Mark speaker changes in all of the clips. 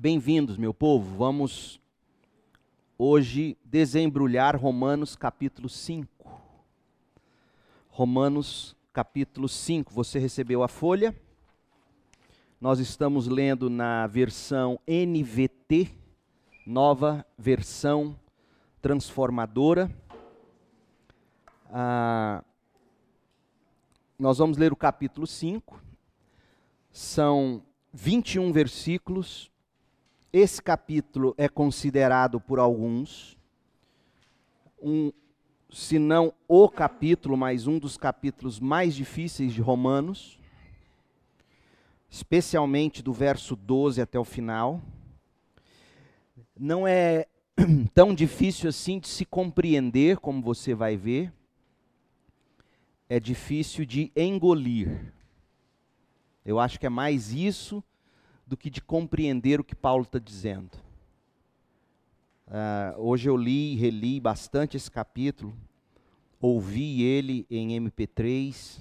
Speaker 1: Bem-vindos, meu povo. Vamos hoje desembrulhar Romanos capítulo 5. Romanos capítulo 5. Você recebeu a folha? Nós estamos lendo na versão NVT, nova versão transformadora. Ah, nós vamos ler o capítulo 5. São 21 versículos esse capítulo é considerado por alguns um, se não o capítulo, mas um dos capítulos mais difíceis de Romanos, especialmente do verso 12 até o final. Não é tão difícil assim de se compreender, como você vai ver. É difícil de engolir. Eu acho que é mais isso do que de compreender o que Paulo está dizendo. Uh, hoje eu li e reli bastante esse capítulo, ouvi ele em MP3,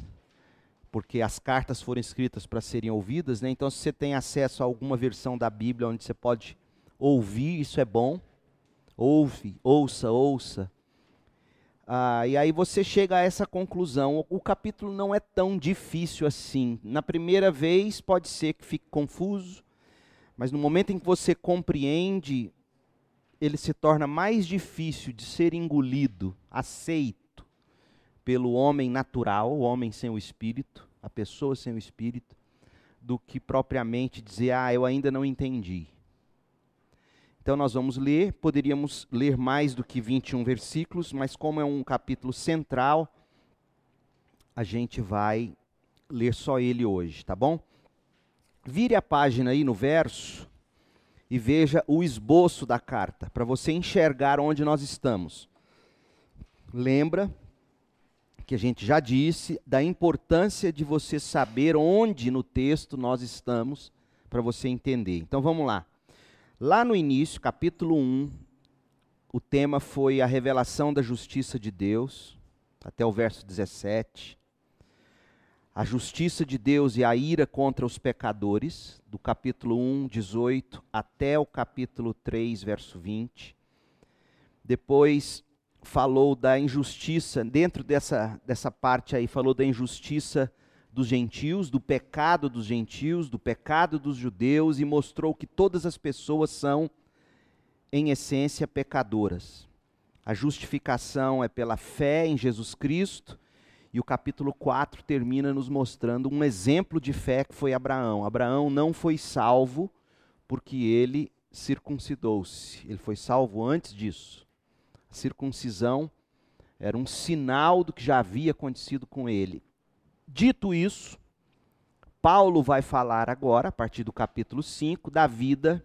Speaker 1: porque as cartas foram escritas para serem ouvidas, né? então se você tem acesso a alguma versão da Bíblia onde você pode ouvir, isso é bom. Ouve, ouça, ouça. Ah, e aí você chega a essa conclusão. O, o capítulo não é tão difícil assim. Na primeira vez pode ser que fique confuso, mas no momento em que você compreende, ele se torna mais difícil de ser engolido, aceito pelo homem natural, o homem sem o espírito, a pessoa sem o espírito, do que propriamente dizer, ah, eu ainda não entendi. Então nós vamos ler, poderíamos ler mais do que 21 versículos, mas como é um capítulo central, a gente vai ler só ele hoje, tá bom? Vire a página aí no verso e veja o esboço da carta, para você enxergar onde nós estamos. Lembra que a gente já disse da importância de você saber onde no texto nós estamos, para você entender. Então vamos lá. Lá no início, capítulo 1, o tema foi a revelação da justiça de Deus, até o verso 17. A justiça de Deus e a ira contra os pecadores, do capítulo 1, 18, até o capítulo 3, verso 20. Depois falou da injustiça, dentro dessa, dessa parte aí, falou da injustiça dos gentios, do pecado dos gentios, do pecado dos judeus e mostrou que todas as pessoas são, em essência, pecadoras. A justificação é pela fé em Jesus Cristo. E o capítulo 4 termina nos mostrando um exemplo de fé que foi Abraão. Abraão não foi salvo porque ele circuncidou-se. Ele foi salvo antes disso. A circuncisão era um sinal do que já havia acontecido com ele. Dito isso, Paulo vai falar agora, a partir do capítulo 5, da vida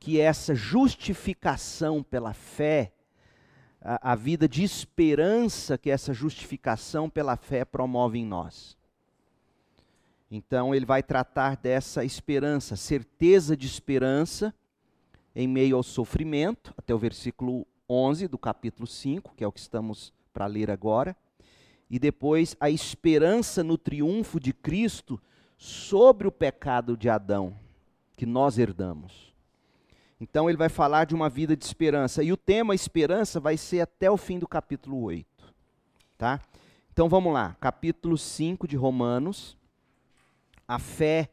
Speaker 1: que essa justificação pela fé, a, a, vida de esperança que essa justificação pela fé promove em nós. Então, ele vai tratar dessa esperança, certeza de esperança em meio ao sofrimento, até o versículo 11 do capítulo 5, que é o que estamos para ler agora e depois a esperança no triunfo de Cristo sobre o pecado de Adão, que nós herdamos. Então ele vai falar de uma vida de esperança. E o tema esperança vai ser até o fim do capítulo 8. Tá? Então vamos lá, capítulo 5 de Romanos. A fé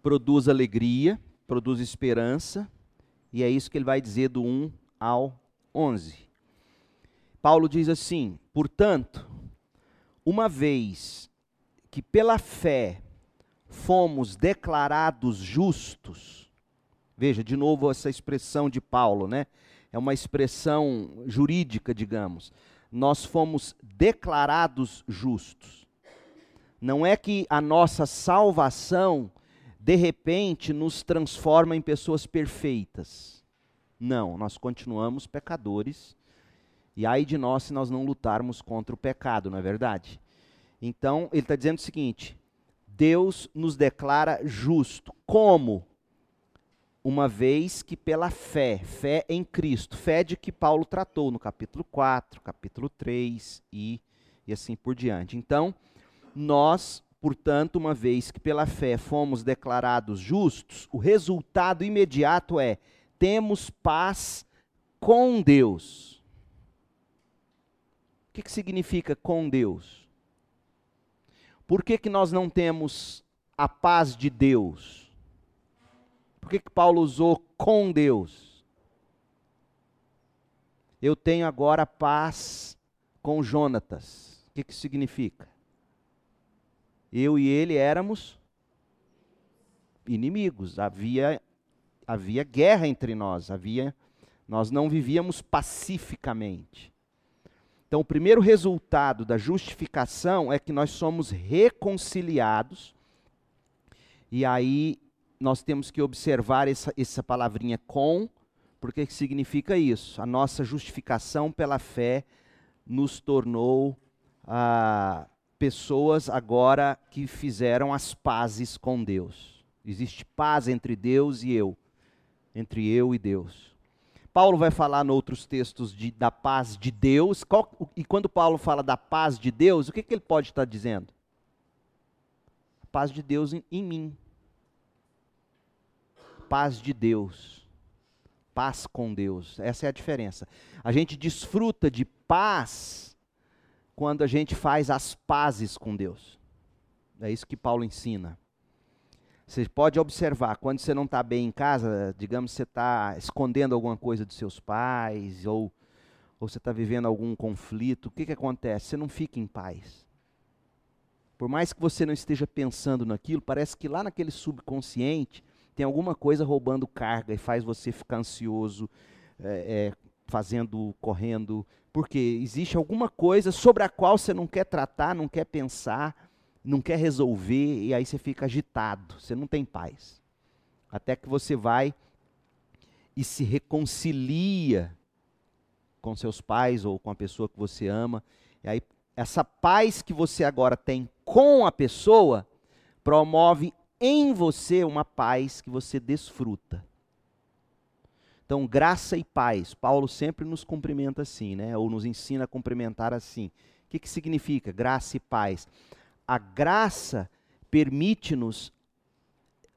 Speaker 1: produz alegria, produz esperança, e é isso que ele vai dizer do 1 ao 11. Paulo diz assim: portanto, uma vez que pela fé fomos declarados justos, veja de novo essa expressão de Paulo, né? É uma expressão jurídica, digamos. Nós fomos declarados justos. Não é que a nossa salvação de repente nos transforma em pessoas perfeitas. Não, nós continuamos pecadores e ai de nós se nós não lutarmos contra o pecado, não é verdade? Então, ele está dizendo o seguinte: Deus nos declara justo. Como? Uma vez que pela fé, fé em Cristo, fé de que Paulo tratou no capítulo 4, capítulo 3 e, e assim por diante. Então, nós, portanto, uma vez que pela fé fomos declarados justos, o resultado imediato é: temos paz com Deus. O que, que significa com Deus? Por que, que nós não temos a paz de Deus? Por que, que Paulo usou com Deus? Eu tenho agora paz com Jonatas. O que, que significa? Eu e ele éramos inimigos, havia, havia guerra entre nós, havia, nós não vivíamos pacificamente. Então, o primeiro resultado da justificação é que nós somos reconciliados, e aí nós temos que observar essa, essa palavrinha com, porque significa isso? A nossa justificação pela fé nos tornou ah, pessoas agora que fizeram as pazes com Deus. Existe paz entre Deus e eu, entre eu e Deus. Paulo vai falar em outros textos de, da paz de Deus. Qual, e quando Paulo fala da paz de Deus, o que, que ele pode estar dizendo? A paz de Deus em, em mim. Paz de Deus. Paz com Deus. Essa é a diferença. A gente desfruta de paz quando a gente faz as pazes com Deus. É isso que Paulo ensina. Você pode observar, quando você não está bem em casa, digamos você está escondendo alguma coisa dos seus pais, ou, ou você está vivendo algum conflito, o que, que acontece? Você não fica em paz. Por mais que você não esteja pensando naquilo, parece que lá naquele subconsciente tem alguma coisa roubando carga e faz você ficar ansioso, é, é, fazendo, correndo, porque existe alguma coisa sobre a qual você não quer tratar, não quer pensar, não quer resolver e aí você fica agitado, você não tem paz. Até que você vai e se reconcilia com seus pais ou com a pessoa que você ama. E aí essa paz que você agora tem com a pessoa promove em você uma paz que você desfruta. Então, graça e paz. Paulo sempre nos cumprimenta assim, né? Ou nos ensina a cumprimentar assim. O que, que significa graça e paz? a graça permite-nos,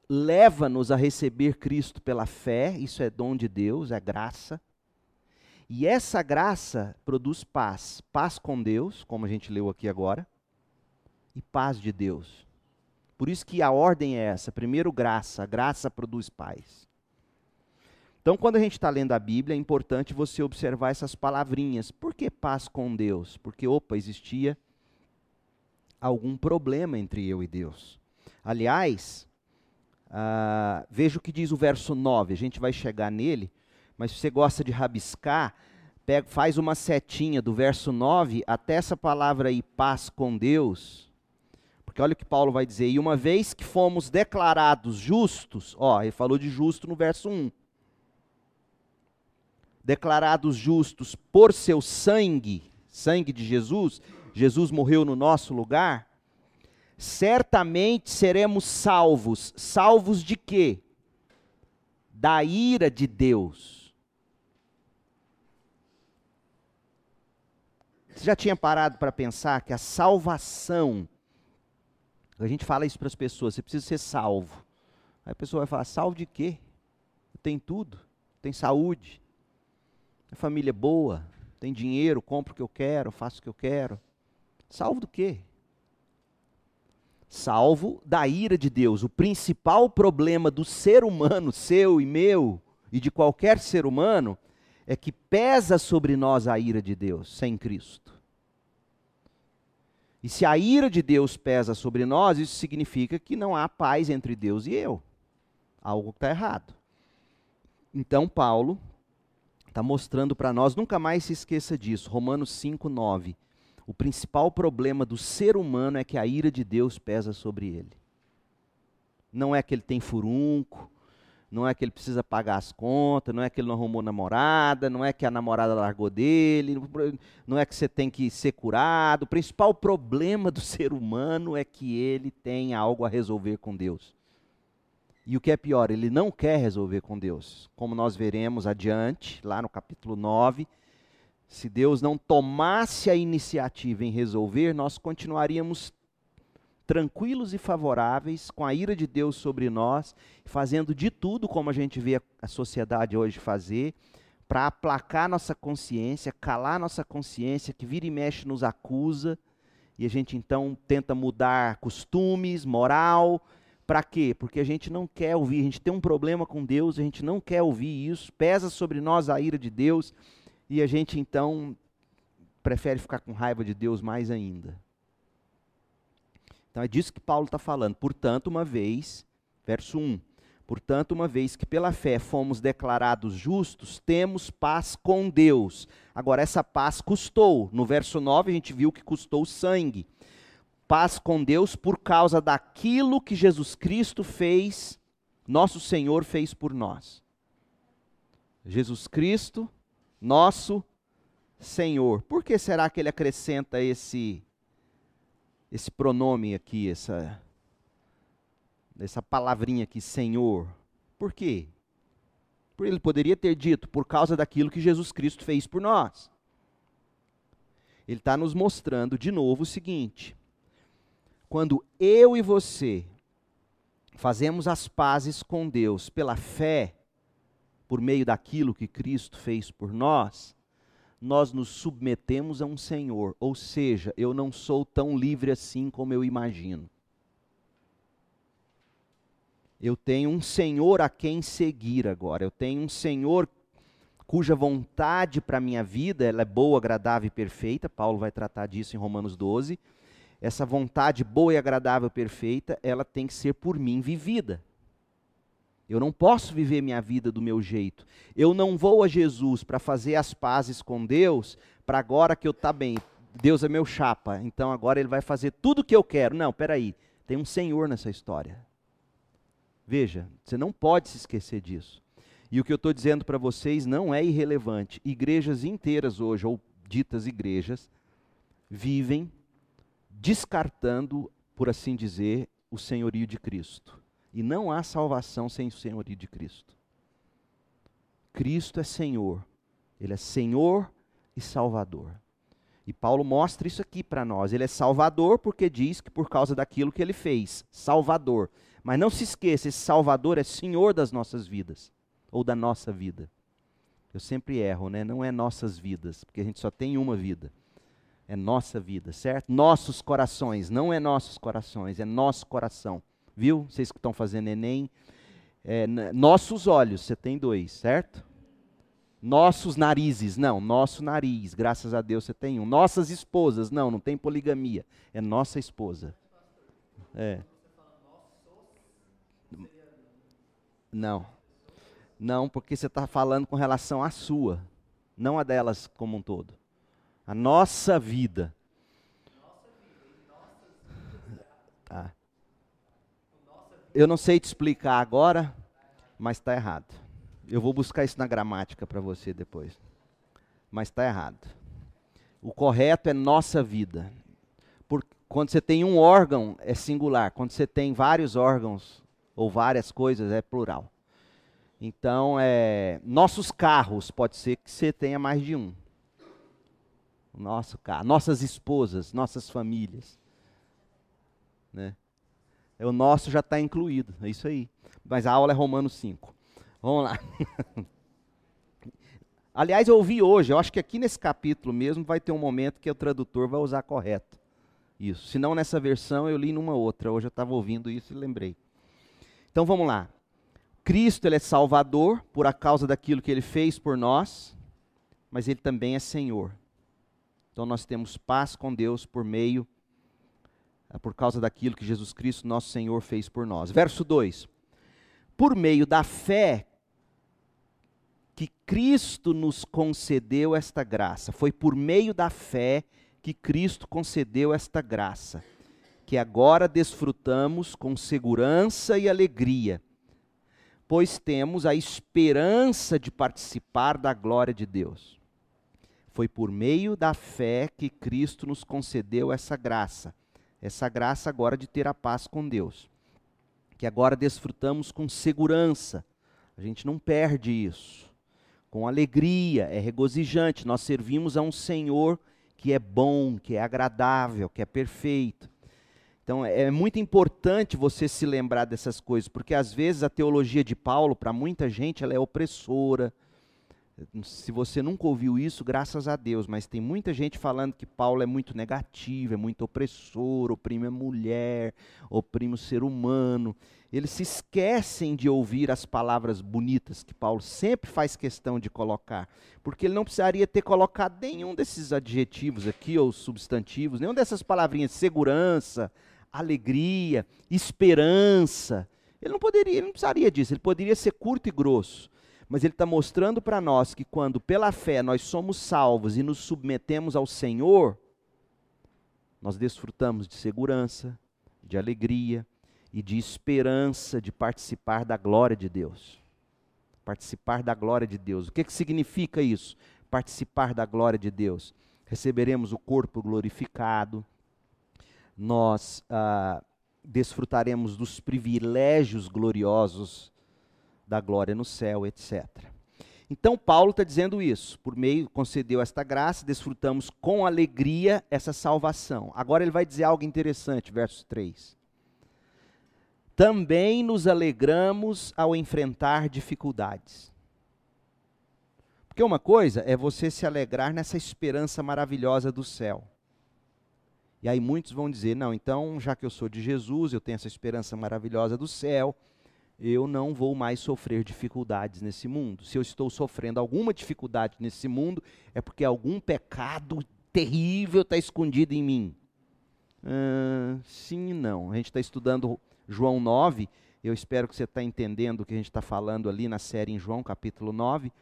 Speaker 1: leva-nos a receber Cristo pela fé, isso é dom de Deus, é graça. E essa graça produz paz, paz com Deus, como a gente leu aqui agora, e paz de Deus. Por isso que a ordem é essa: primeiro graça, graça produz paz. Então, quando a gente está lendo a Bíblia, é importante você observar essas palavrinhas. Por que paz com Deus? Porque, opa, existia algum problema entre eu e Deus. Aliás, uh, veja o que diz o verso 9, a gente vai chegar nele, mas se você gosta de rabiscar, pega, faz uma setinha do verso 9 até essa palavra aí, paz com Deus. Porque olha o que Paulo vai dizer, e uma vez que fomos declarados justos, ó, ele falou de justo no verso 1. Declarados justos por seu sangue, sangue de Jesus, Jesus morreu no nosso lugar, certamente seremos salvos. Salvos de quê? Da ira de Deus. Você já tinha parado para pensar que a salvação, a gente fala isso para as pessoas, você precisa ser salvo. Aí a pessoa vai falar: salvo de quê? Tem tudo, tem saúde, a família é boa, tem dinheiro, compro o que eu quero, faço o que eu quero. Salvo do quê? Salvo da ira de Deus. O principal problema do ser humano, seu e meu, e de qualquer ser humano, é que pesa sobre nós a ira de Deus sem Cristo. E se a ira de Deus pesa sobre nós, isso significa que não há paz entre Deus e eu. Algo está errado. Então, Paulo está mostrando para nós, nunca mais se esqueça disso, Romanos 5, 9. O principal problema do ser humano é que a ira de Deus pesa sobre ele. Não é que ele tem furunco, não é que ele precisa pagar as contas, não é que ele não arrumou namorada, não é que a namorada largou dele, não é que você tem que ser curado. O principal problema do ser humano é que ele tem algo a resolver com Deus. E o que é pior, ele não quer resolver com Deus. Como nós veremos adiante, lá no capítulo 9, se Deus não tomasse a iniciativa em resolver, nós continuaríamos tranquilos e favoráveis, com a ira de Deus sobre nós, fazendo de tudo como a gente vê a sociedade hoje fazer, para aplacar nossa consciência, calar nossa consciência, que vira e mexe nos acusa, e a gente então tenta mudar costumes, moral, para quê? Porque a gente não quer ouvir, a gente tem um problema com Deus, a gente não quer ouvir isso, pesa sobre nós a ira de Deus, e a gente então prefere ficar com raiva de Deus mais ainda. Então é disso que Paulo está falando. Portanto, uma vez, verso 1: Portanto, uma vez que pela fé fomos declarados justos, temos paz com Deus. Agora, essa paz custou. No verso 9, a gente viu que custou sangue. Paz com Deus por causa daquilo que Jesus Cristo fez, nosso Senhor fez por nós. Jesus Cristo, nosso Senhor. Por que será que ele acrescenta esse esse pronome aqui, essa essa palavrinha aqui, Senhor? Por quê? Porque ele poderia ter dito por causa daquilo que Jesus Cristo fez por nós. Ele está nos mostrando de novo o seguinte: quando eu e você fazemos as pazes com Deus pela fé, por meio daquilo que Cristo fez por nós, nós nos submetemos a um Senhor, ou seja, eu não sou tão livre assim como eu imagino. Eu tenho um Senhor a quem seguir agora. Eu tenho um Senhor cuja vontade para a minha vida ela é boa, agradável e perfeita. Paulo vai tratar disso em Romanos 12. Essa vontade boa e agradável e perfeita, ela tem que ser por mim vivida. Eu não posso viver minha vida do meu jeito. Eu não vou a Jesus para fazer as pazes com Deus, para agora que eu tá bem, Deus é meu chapa, então agora ele vai fazer tudo o que eu quero. Não, peraí, tem um Senhor nessa história. Veja, você não pode se esquecer disso. E o que eu estou dizendo para vocês não é irrelevante. Igrejas inteiras hoje, ou ditas igrejas, vivem descartando, por assim dizer, o senhorio de Cristo. E não há salvação sem o senhorio de Cristo. Cristo é Senhor. Ele é Senhor e Salvador. E Paulo mostra isso aqui para nós. Ele é Salvador porque diz que por causa daquilo que ele fez, Salvador. Mas não se esqueça, esse Salvador é Senhor das nossas vidas, ou da nossa vida. Eu sempre erro, né? Não é nossas vidas, porque a gente só tem uma vida. É nossa vida, certo? Nossos corações, não é nossos corações, é nosso coração. Viu? Vocês que estão fazendo Enem. É, nossos olhos, você tem dois, certo? Nossos narizes, não, nosso nariz, graças a Deus você tem um. Nossas esposas, não, não tem poligamia, é nossa esposa. É. Não. Não, porque você está falando com relação à sua, não a delas como um todo. A nossa vida. Tá. Eu não sei te explicar agora, mas está errado. Eu vou buscar isso na gramática para você depois. Mas está errado. O correto é nossa vida. Por, quando você tem um órgão, é singular. Quando você tem vários órgãos ou várias coisas, é plural. Então, é, nossos carros, pode ser que você tenha mais de um. Nosso carro, nossas esposas, nossas famílias. Né? É, o nosso já está incluído, é isso aí. Mas a aula é Romanos 5. Vamos lá. Aliás, eu ouvi hoje, eu acho que aqui nesse capítulo mesmo vai ter um momento que o tradutor vai usar correto. Isso. Se não nessa versão, eu li numa outra. Hoje eu estava ouvindo isso e lembrei. Então vamos lá. Cristo ele é Salvador por a causa daquilo que ele fez por nós, mas ele também é Senhor. Então nós temos paz com Deus por meio por causa daquilo que Jesus Cristo, nosso Senhor, fez por nós. Verso 2: Por meio da fé que Cristo nos concedeu esta graça, foi por meio da fé que Cristo concedeu esta graça, que agora desfrutamos com segurança e alegria, pois temos a esperança de participar da glória de Deus. Foi por meio da fé que Cristo nos concedeu essa graça essa graça agora de ter a paz com Deus, que agora desfrutamos com segurança, a gente não perde isso, com alegria, é regozijante, nós servimos a um Senhor que é bom, que é agradável, que é perfeito. Então Então é muito importante você se lembrar dessas coisas, porque às vezes a teologia de Paulo, para muita gente, ela é opressora. Se você nunca ouviu isso, graças a Deus, mas tem muita gente falando que Paulo é muito negativo, é muito opressor, oprime a mulher, oprime o ser humano. Eles se esquecem de ouvir as palavras bonitas que Paulo sempre faz questão de colocar, porque ele não precisaria ter colocado nenhum desses adjetivos aqui, ou substantivos, nenhum dessas palavrinhas, segurança, alegria, esperança. Ele não poderia, ele não precisaria disso, ele poderia ser curto e grosso. Mas ele está mostrando para nós que quando pela fé nós somos salvos e nos submetemos ao Senhor, nós desfrutamos de segurança, de alegria e de esperança de participar da glória de Deus. Participar da glória de Deus. O que, que significa isso? Participar da glória de Deus. Receberemos o corpo glorificado, nós ah, desfrutaremos dos privilégios gloriosos da glória no céu, etc. Então Paulo está dizendo isso, por meio, concedeu esta graça, desfrutamos com alegria essa salvação. Agora ele vai dizer algo interessante, verso 3. Também nos alegramos ao enfrentar dificuldades. Porque uma coisa é você se alegrar nessa esperança maravilhosa do céu. E aí muitos vão dizer: não, então, já que eu sou de Jesus, eu tenho essa esperança maravilhosa do céu, eu não vou mais sofrer dificuldades nesse mundo. Se eu estou sofrendo alguma dificuldade nesse mundo, é porque algum pecado terrível está escondido em mim. Sim e não. A gente está estudando João 9. Eu espero que você está entendendo o que a gente está falando ali na série em João, capítulo 9.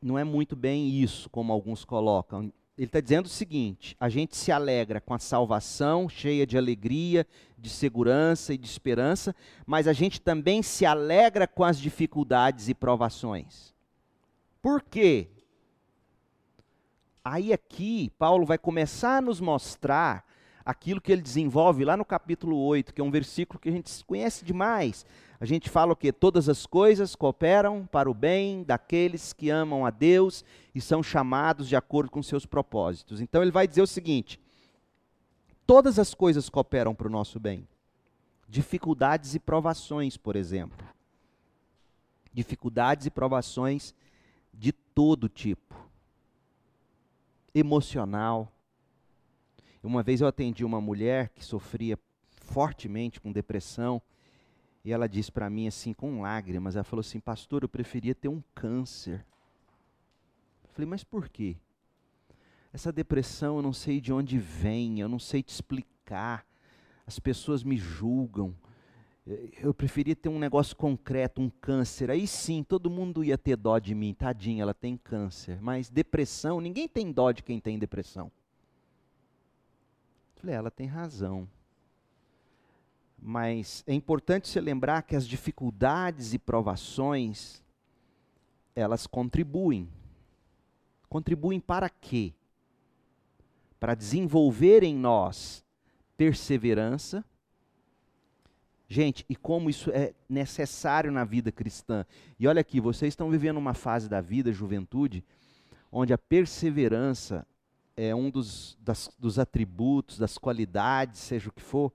Speaker 1: Não é muito bem isso, como alguns colocam ele está dizendo o seguinte: a gente se alegra com a salvação, cheia de alegria, de segurança e de esperança, mas a gente também se alegra com as dificuldades e provações. Por quê? Aí aqui, Paulo vai começar a nos mostrar aquilo que ele desenvolve lá no capítulo 8, que é um versículo que a gente conhece demais, a gente fala o que? Todas as coisas cooperam para o bem daqueles que amam a Deus e são chamados de acordo com seus propósitos. Então ele vai dizer o seguinte: todas as coisas cooperam para o nosso bem. Dificuldades e provações, por exemplo. Dificuldades e provações de todo tipo. Emocional. Uma vez eu atendi uma mulher que sofria fortemente com depressão e ela disse para mim assim, com lágrimas, ela falou assim, pastor, eu preferia ter um câncer. Eu falei, mas por quê? Essa depressão eu não sei de onde vem, eu não sei te explicar. As pessoas me julgam. Eu preferia ter um negócio concreto, um câncer. Aí sim, todo mundo ia ter dó de mim. Tadinha, ela tem câncer. Mas depressão, ninguém tem dó de quem tem depressão. Eu falei, ela tem razão. Mas é importante se lembrar que as dificuldades e provações, elas contribuem. Contribuem para quê? Para desenvolver em nós perseverança. Gente, e como isso é necessário na vida cristã. E olha aqui, vocês estão vivendo uma fase da vida, juventude, onde a perseverança é um dos, das, dos atributos, das qualidades, seja o que for,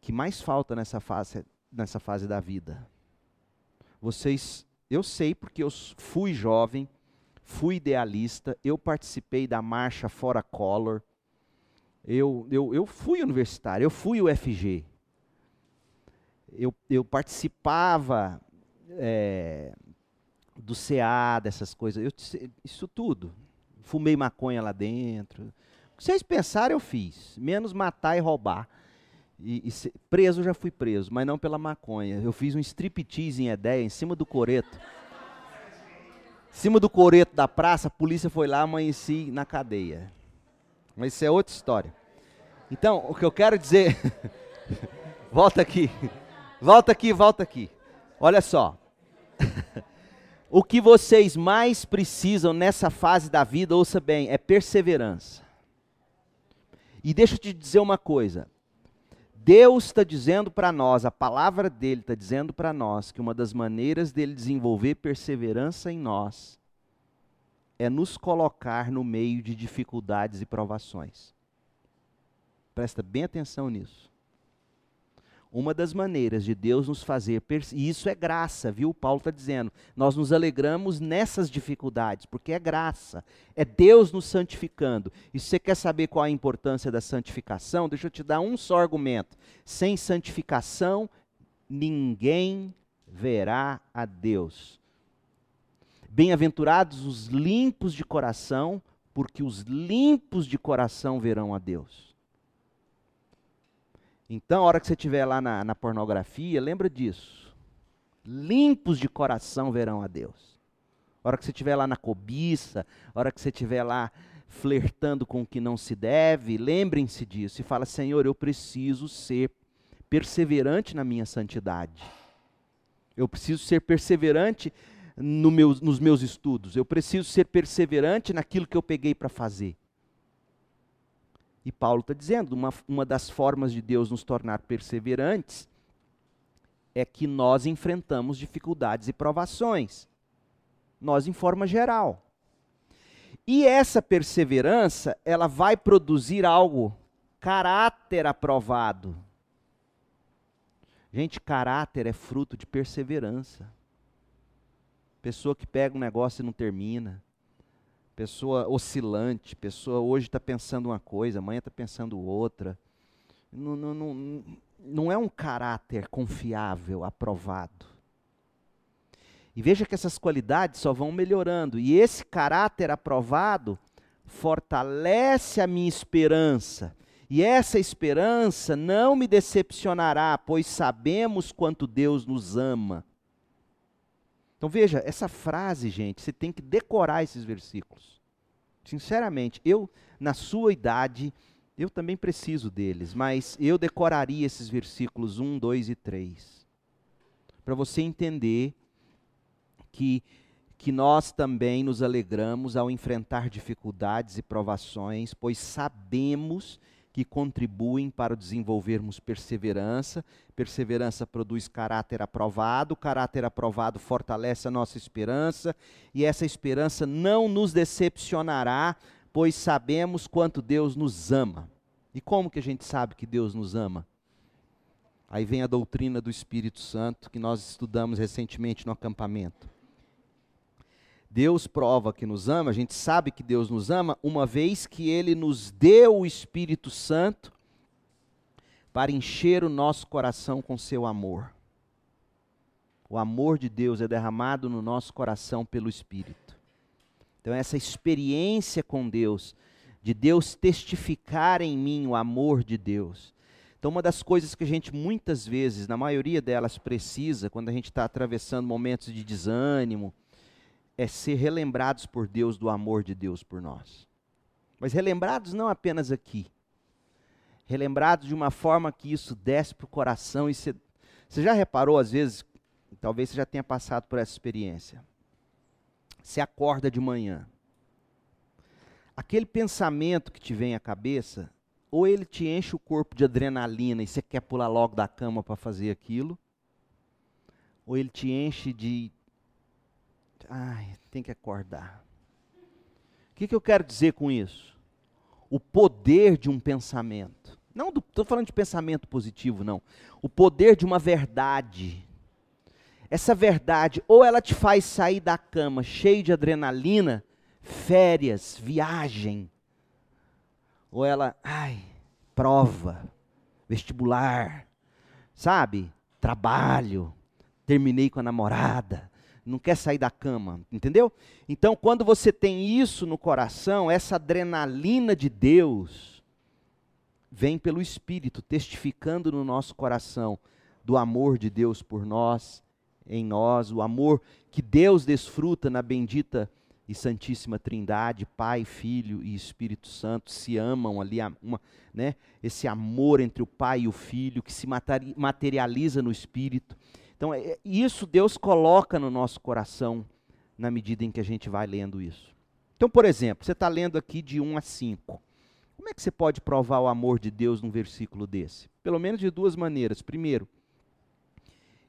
Speaker 1: que mais falta nessa fase, nessa fase da vida. Vocês, eu sei porque eu fui jovem, fui idealista, eu participei da marcha Fora Color, eu, eu, eu fui universitário, eu fui UFG. Eu, eu participava é, do CA, dessas coisas, eu, isso tudo. Fumei maconha lá dentro. O que vocês pensaram, eu fiz. Menos matar e roubar. E, e se, preso já fui preso, mas não pela maconha. Eu fiz um striptease em Edéia, em cima do coreto. Em cima do coreto da praça, a polícia foi lá, amanheci na cadeia. Mas isso é outra história. Então, o que eu quero dizer. volta aqui. Volta aqui, volta aqui. Olha só. o que vocês mais precisam nessa fase da vida, ouça bem, é perseverança. E deixa eu te dizer uma coisa: Deus está dizendo para nós, a palavra dele está dizendo para nós que uma das maneiras dele desenvolver perseverança em nós é nos colocar no meio de dificuldades e provações. presta bem atenção nisso. Uma das maneiras de Deus nos fazer, e isso é graça, viu? Paulo está dizendo, nós nos alegramos nessas dificuldades, porque é graça, é Deus nos santificando. E se você quer saber qual a importância da santificação, deixa eu te dar um só argumento: sem santificação, ninguém verá a Deus. Bem-aventurados os limpos de coração, porque os limpos de coração verão a Deus. Então, a hora que você estiver lá na, na pornografia, lembra disso. Limpos de coração verão a Deus. A hora que você estiver lá na cobiça, a hora que você estiver lá flertando com o que não se deve, lembrem-se disso e fala: Senhor, eu preciso ser perseverante na minha santidade. Eu preciso ser perseverante no nos meus estudos. Eu preciso ser perseverante naquilo que eu peguei para fazer. E Paulo está dizendo, uma, uma das formas de Deus nos tornar perseverantes é que nós enfrentamos dificuldades e provações. Nós, em forma geral. E essa perseverança, ela vai produzir algo, caráter aprovado. Gente, caráter é fruto de perseverança. Pessoa que pega um negócio e não termina pessoa oscilante, pessoa hoje está pensando uma coisa, amanhã está pensando outra. Não, não, não, não é um caráter confiável, aprovado. E veja que essas qualidades só vão melhorando. E esse caráter aprovado fortalece a minha esperança. E essa esperança não me decepcionará, pois sabemos quanto Deus nos ama. Então veja, essa frase, gente, você tem que decorar esses versículos. Sinceramente, eu, na sua idade, eu também preciso deles, mas eu decoraria esses versículos 1, 2 e 3. Para você entender que, que nós também nos alegramos ao enfrentar dificuldades e provações, pois sabemos que contribuem para desenvolvermos perseverança. Perseverança produz caráter aprovado, caráter aprovado fortalece a nossa esperança, e essa esperança não nos decepcionará, pois sabemos quanto Deus nos ama. E como que a gente sabe que Deus nos ama? Aí vem a doutrina do Espírito Santo que nós estudamos recentemente no acampamento. Deus prova que nos ama, a gente sabe que Deus nos ama, uma vez que Ele nos deu o Espírito Santo para encher o nosso coração com seu amor. O amor de Deus é derramado no nosso coração pelo Espírito. Então, essa experiência com Deus, de Deus testificar em mim o amor de Deus. Então, uma das coisas que a gente muitas vezes, na maioria delas, precisa, quando a gente está atravessando momentos de desânimo, é ser relembrados por Deus do amor de Deus por nós. Mas relembrados não apenas aqui. Relembrados de uma forma que isso desce para o coração e você, você já reparou às vezes, talvez você já tenha passado por essa experiência. Você acorda de manhã. Aquele pensamento que te vem à cabeça, ou ele te enche o corpo de adrenalina e você quer pular logo da cama para fazer aquilo, ou ele te enche de ai, tem que acordar. O que, que eu quero dizer com isso? O poder de um pensamento. Não estou falando de pensamento positivo, não. O poder de uma verdade. Essa verdade, ou ela te faz sair da cama cheio de adrenalina, férias, viagem, ou ela, ai, prova, vestibular, sabe? Trabalho, terminei com a namorada, não quer sair da cama, entendeu? Então, quando você tem isso no coração, essa adrenalina de Deus vem pelo Espírito, testificando no nosso coração do amor de Deus por nós, em nós, o amor que Deus desfruta na bendita e Santíssima Trindade, Pai, Filho e Espírito Santo se amam ali, uma, né, esse amor entre o Pai e o Filho que se materializa no Espírito. Então, é, isso Deus coloca no nosso coração na medida em que a gente vai lendo isso. Então, por exemplo, você está lendo aqui de 1 a 5. Como é que você pode provar o amor de Deus num versículo desse? Pelo menos de duas maneiras. Primeiro,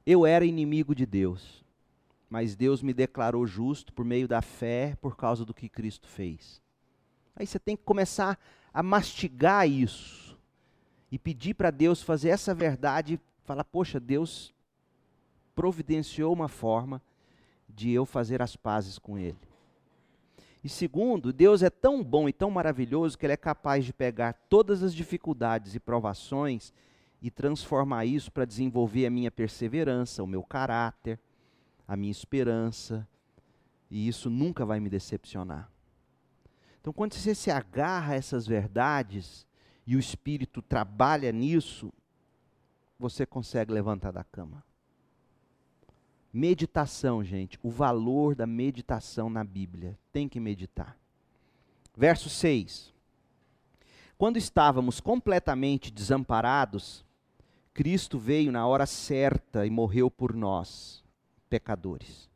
Speaker 1: eu era inimigo de Deus, mas Deus me declarou justo por meio da fé, por causa do que Cristo fez. Aí você tem que começar a mastigar isso. e pedir para Deus fazer essa verdade, falar: poxa, Deus providenciou uma forma de eu fazer as pazes com Ele. E segundo, Deus é tão bom e tão maravilhoso que Ele é capaz de pegar todas as dificuldades e provações e transformar isso para desenvolver a minha perseverança, o meu caráter, a minha esperança, e isso nunca vai me decepcionar. Então, quando você se agarra a essas verdades e o Espírito trabalha nisso, você consegue levantar da cama. Meditação, gente, o valor da meditação na Bíblia. Tem que meditar. Verso 6. Quando estávamos completamente desamparados, Cristo veio na hora certa e morreu por nós, pecadores.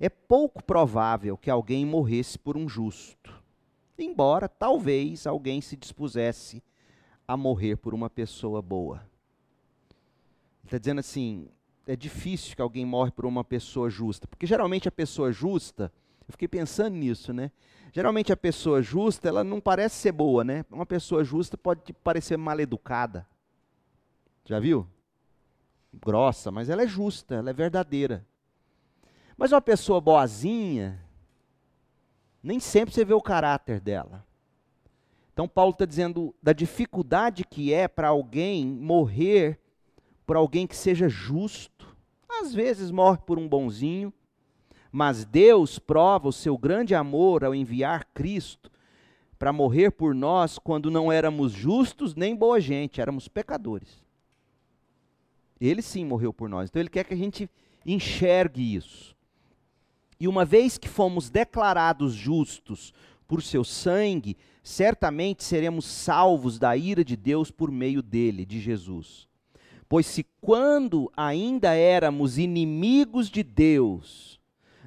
Speaker 1: É pouco provável que alguém morresse por um justo, embora talvez alguém se dispusesse a morrer por uma pessoa boa. Está dizendo assim: é difícil que alguém morre por uma pessoa justa, porque geralmente a pessoa justa, eu fiquei pensando nisso, né? Geralmente a pessoa justa, ela não parece ser boa, né? Uma pessoa justa pode parecer mal educada. Já viu? Grossa, mas ela é justa, ela é verdadeira. Mas uma pessoa boazinha, nem sempre você vê o caráter dela. Então Paulo está dizendo da dificuldade que é para alguém morrer por alguém que seja justo. Às vezes morre por um bonzinho, mas Deus prova o seu grande amor ao enviar Cristo para morrer por nós quando não éramos justos nem boa gente, éramos pecadores. Ele sim morreu por nós. Então ele quer que a gente enxergue isso. E uma vez que fomos declarados justos por seu sangue, certamente seremos salvos da ira de Deus por meio dele, de Jesus. Pois se quando ainda éramos inimigos de Deus,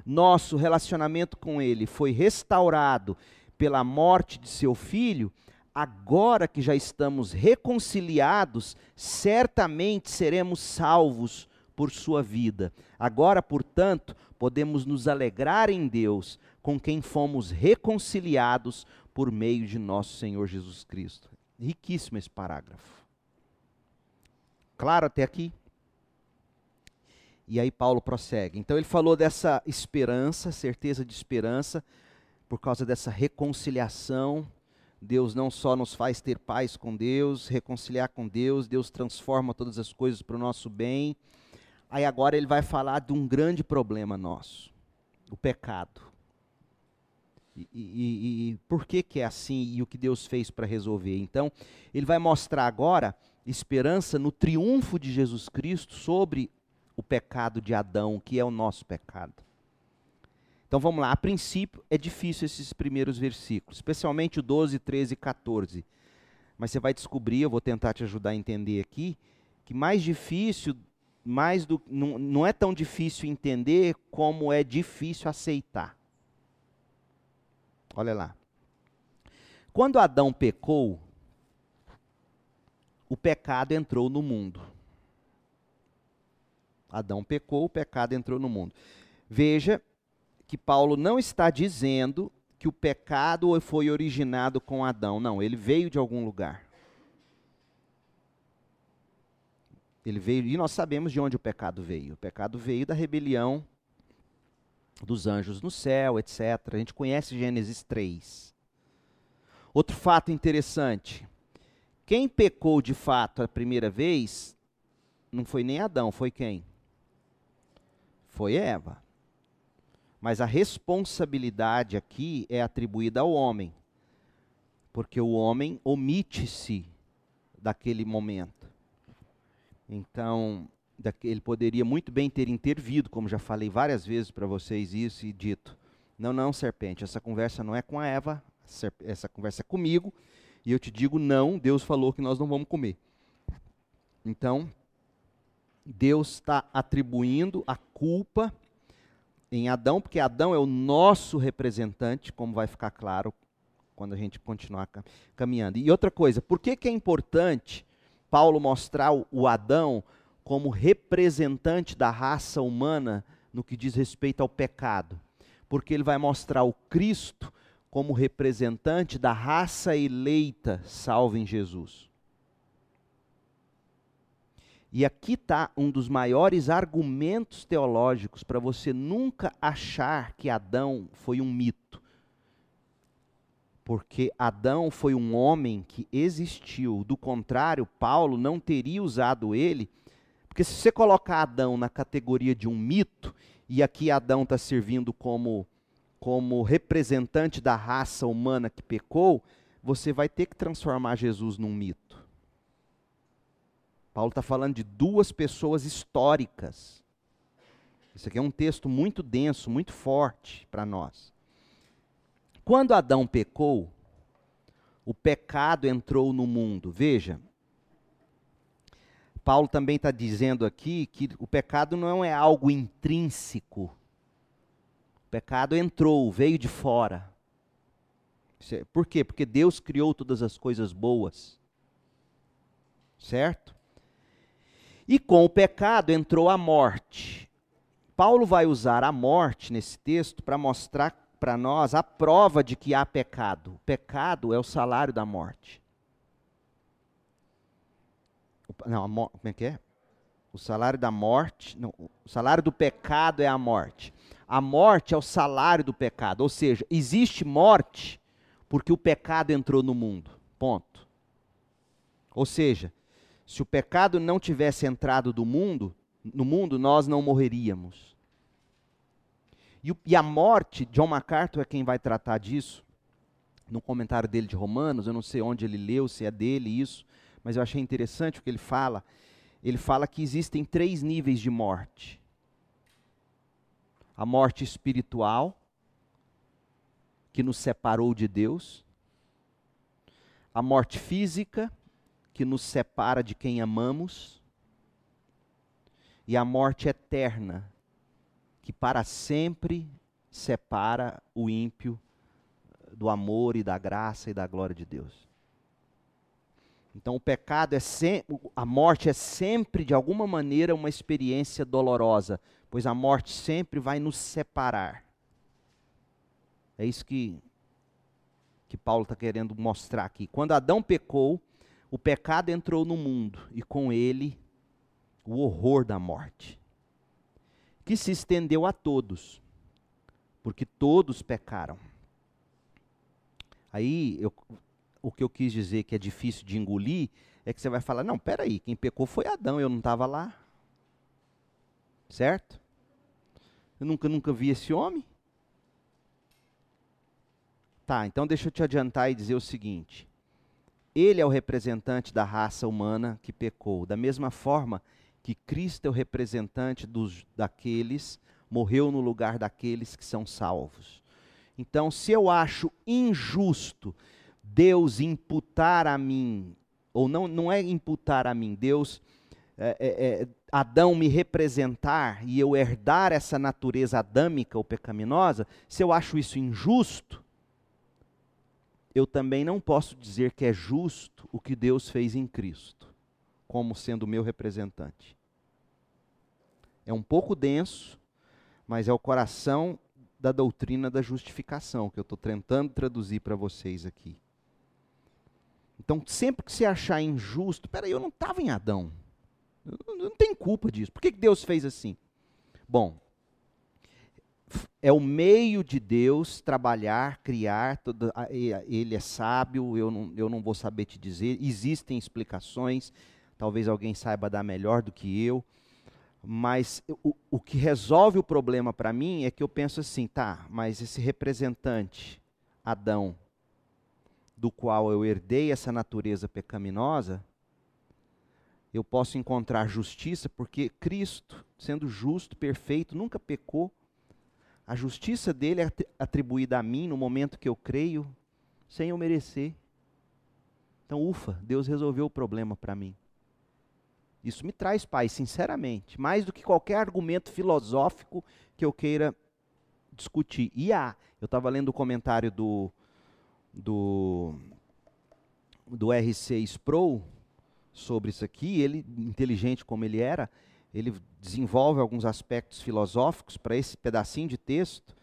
Speaker 1: nosso relacionamento com ele foi restaurado pela morte de seu filho, agora que já estamos reconciliados, certamente seremos salvos por sua vida. Agora, portanto, podemos nos alegrar em Deus, com quem fomos reconciliados por meio de nosso Senhor Jesus Cristo. Riquíssimo esse parágrafo. Claro até aqui? E aí Paulo prossegue. Então ele falou dessa esperança, certeza de esperança, por causa dessa reconciliação Deus não só nos faz ter paz com Deus, reconciliar com Deus, Deus transforma todas as coisas para o nosso bem. Aí agora ele vai falar de um grande problema nosso, o pecado. E, e, e, por que, que é assim e o que Deus fez para resolver? Então, ele vai mostrar agora esperança no triunfo de Jesus Cristo sobre o pecado de Adão, que é o nosso pecado. Então vamos lá, a princípio é difícil esses primeiros versículos, especialmente o 12, 13 e 14. Mas você vai descobrir, eu vou tentar te ajudar a entender aqui, que mais difícil, mais do, não, não é tão difícil entender como é difícil aceitar. Olha lá. Quando Adão pecou, o pecado entrou no mundo. Adão pecou, o pecado entrou no mundo. Veja que Paulo não está dizendo que o pecado foi originado com Adão. Não, ele veio de algum lugar. Ele veio, e nós sabemos de onde o pecado veio. O pecado veio da rebelião dos anjos no céu, etc. A gente conhece Gênesis 3. Outro fato interessante: quem pecou de fato a primeira vez não foi nem Adão, foi quem? Foi Eva. Mas a responsabilidade aqui é atribuída ao homem, porque o homem omite-se daquele momento. Então, ele poderia muito bem ter intervido, como já falei várias vezes para vocês isso e dito: não, não, serpente, essa conversa não é com a Eva, essa conversa é comigo, e eu te digo: não, Deus falou que nós não vamos comer. Então, Deus está atribuindo a culpa em Adão, porque Adão é o nosso representante, como vai ficar claro quando a gente continuar caminhando. E outra coisa, por que, que é importante Paulo mostrar o Adão como representante da raça humana no que diz respeito ao pecado? Porque ele vai mostrar o Cristo como representante da raça eleita salva em Jesus. E aqui está um dos maiores argumentos teológicos para você nunca achar que Adão foi um mito. Porque Adão foi um homem que existiu. Do contrário, Paulo não teria usado ele. Porque se você colocar Adão na categoria de um mito, e aqui Adão está servindo como, como representante da raça humana que pecou, você vai ter que transformar Jesus num mito. Paulo está falando de duas pessoas históricas. Isso aqui é um texto muito denso, muito forte para nós. Quando Adão pecou, o pecado entrou no mundo. Veja, Paulo também está dizendo aqui que o pecado não é algo intrínseco. Pecado entrou, veio de fora. Por quê? Porque Deus criou todas as coisas boas. Certo? E com o pecado entrou a morte. Paulo vai usar a morte nesse texto para mostrar para nós a prova de que há pecado. O pecado é o salário da morte. Não, como é que é? O salário da morte, não, o salário do pecado é a morte. A morte é o salário do pecado, ou seja, existe morte porque o pecado entrou no mundo. Ponto. Ou seja, se o pecado não tivesse entrado do mundo, no mundo nós não morreríamos. E, e, a morte, John MacArthur é quem vai tratar disso, no comentário dele de Romanos, eu não sei onde ele leu, se é dele isso, mas eu achei interessante o que ele fala. Ele fala que existem três níveis de morte: a morte espiritual, que nos separou de Deus, a morte física, que nos separa de quem amamos, e a morte eterna, que para sempre separa o ímpio do amor e da graça e da glória de Deus. Então o pecado é sempre, a morte é sempre de alguma maneira uma experiência dolorosa, pois a morte sempre vai nos separar. É isso que que Paulo está querendo mostrar aqui. Quando Adão pecou, o pecado entrou no mundo e com ele o horror da morte, que se estendeu a todos, porque todos pecaram. Aí, eu, o que eu quis dizer que é difícil de engolir é que você vai falar: não, peraí, quem pecou foi Adão, eu não estava lá. Certo? Eu nunca, nunca vi esse homem. Tá, então deixa eu te adiantar e dizer o seguinte: ele é o representante da raça humana que pecou, da mesma forma que Cristo é o representante dos, daqueles, morreu no lugar daqueles que são salvos. Então, se eu acho injusto Deus imputar a mim, ou não, não é imputar a mim, Deus, é, é, é, Adão me representar e eu herdar essa natureza adâmica ou pecaminosa, se eu acho isso injusto, eu também não posso dizer que é justo o que Deus fez em Cristo, como sendo meu representante. É um pouco denso, mas é o coração da doutrina da justificação que eu estou tentando traduzir para vocês aqui. Então, sempre que você achar injusto, peraí, eu não estava em Adão. Não tenho culpa disso. Por que Deus fez assim? Bom, é o meio de Deus trabalhar, criar, tudo, ele é sábio, eu não, eu não vou saber te dizer, existem explicações, talvez alguém saiba dar melhor do que eu, mas o, o que resolve o problema para mim é que eu penso assim, tá, mas esse representante, Adão, do qual eu herdei essa natureza pecaminosa, eu posso encontrar justiça, porque Cristo, sendo justo, perfeito, nunca pecou, a justiça dele é atribuída a mim no momento que eu creio, sem eu merecer. Então, ufa, Deus resolveu o problema para mim. Isso me traz paz, sinceramente, mais do que qualquer argumento filosófico que eu queira discutir. E há, eu estava lendo o comentário do, do, do R6 Pro sobre isso aqui, ele, inteligente como ele era, ele desenvolve alguns aspectos filosóficos para esse pedacinho de texto.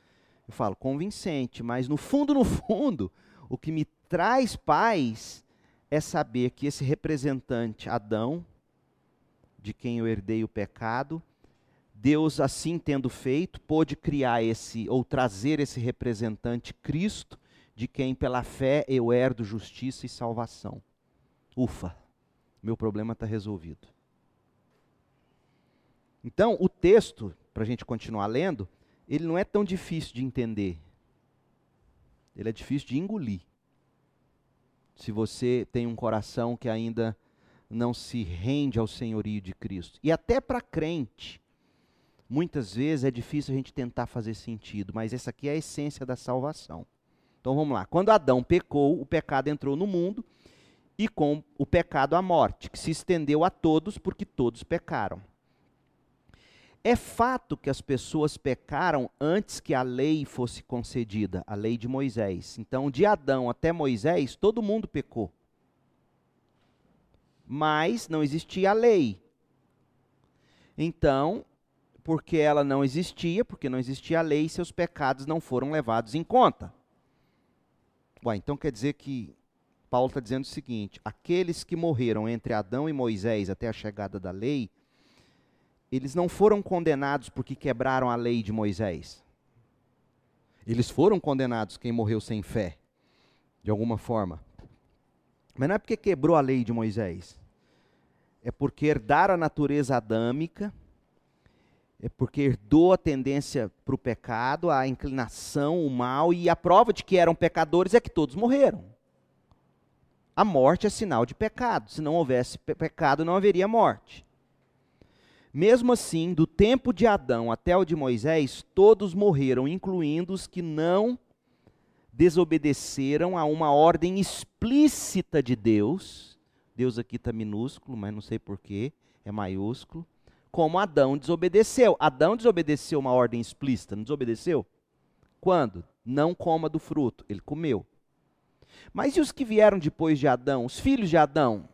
Speaker 1: Eu falo, convincente, mas no fundo, no fundo, o que me traz paz é saber que esse representante, Adão, de quem eu herdei o pecado. Deus, assim tendo feito, pôde criar esse, ou trazer esse representante Cristo, de quem pela fé eu herdo justiça e salvação. Ufa, meu problema está resolvido. Então, o texto, para a gente continuar lendo, ele não é tão difícil de entender. Ele é difícil de engolir. Se você tem um coração que ainda não se rende ao senhorio de Cristo. E até para crente, muitas vezes é difícil a gente tentar fazer sentido, mas essa aqui é a essência da salvação. Então vamos lá. Quando Adão pecou, o pecado entrou no mundo e com o pecado a morte, que se estendeu a todos porque todos pecaram. É fato que as pessoas pecaram antes que a lei fosse concedida, a lei de Moisés. Então, de Adão até Moisés, todo mundo pecou. Mas não existia a lei. Então, porque ela não existia, porque não existia a lei, seus pecados não foram levados em conta. Ué, então quer dizer que Paulo está dizendo o seguinte: aqueles que morreram entre Adão e Moisés até a chegada da lei, eles não foram condenados porque quebraram a lei de Moisés. Eles foram condenados quem morreu sem fé, de alguma forma. Mas não é porque quebrou a lei de Moisés. É porque herdaram a natureza adâmica, é porque herdou a tendência para o pecado, a inclinação, o mal, e a prova de que eram pecadores é que todos morreram. A morte é sinal de pecado. Se não houvesse pecado, não haveria morte. Mesmo assim, do tempo de Adão até o de Moisés, todos morreram, incluindo os que não desobedeceram a uma ordem explícita de Deus. Deus aqui está minúsculo, mas não sei porquê, é maiúsculo. Como Adão desobedeceu. Adão desobedeceu uma ordem explícita, não desobedeceu? Quando? Não coma do fruto. Ele comeu. Mas e os que vieram depois de Adão? Os filhos de Adão?